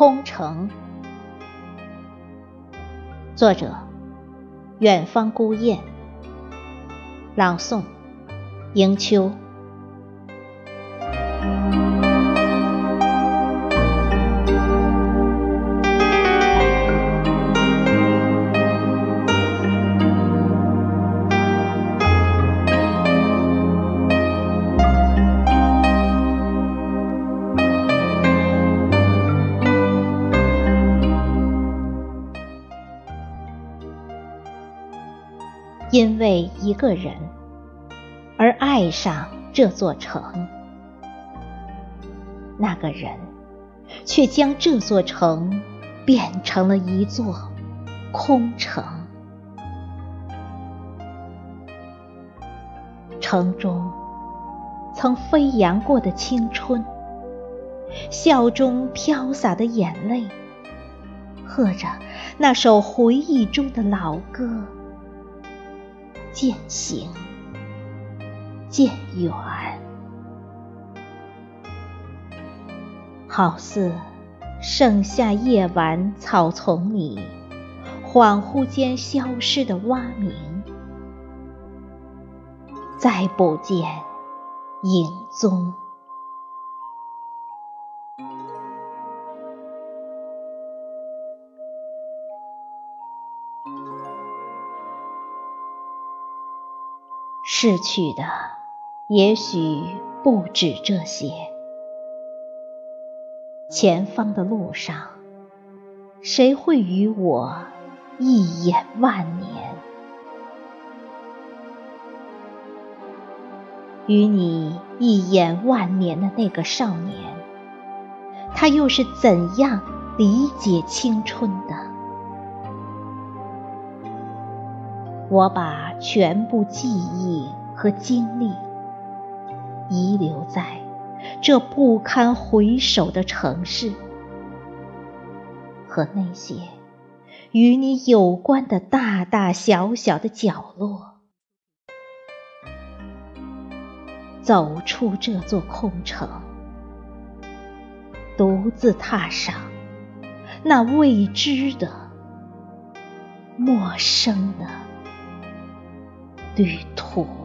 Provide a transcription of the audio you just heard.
空城。作者：远方孤雁。朗诵：迎秋。因为一个人而爱上这座城，那个人却将这座城变成了一座空城。城中曾飞扬过的青春，笑中飘洒的眼泪，和着那首回忆中的老歌。渐行渐远，好似盛夏夜晚草丛里恍惚间消失的蛙鸣，再不见影踪。逝去的也许不止这些。前方的路上，谁会与我一眼万年？与你一眼万年的那个少年，他又是怎样理解青春的？我把全部记忆和经历遗留在这不堪回首的城市，和那些与你有关的大大小小的角落，走出这座空城，独自踏上那未知的、陌生的。玉兔。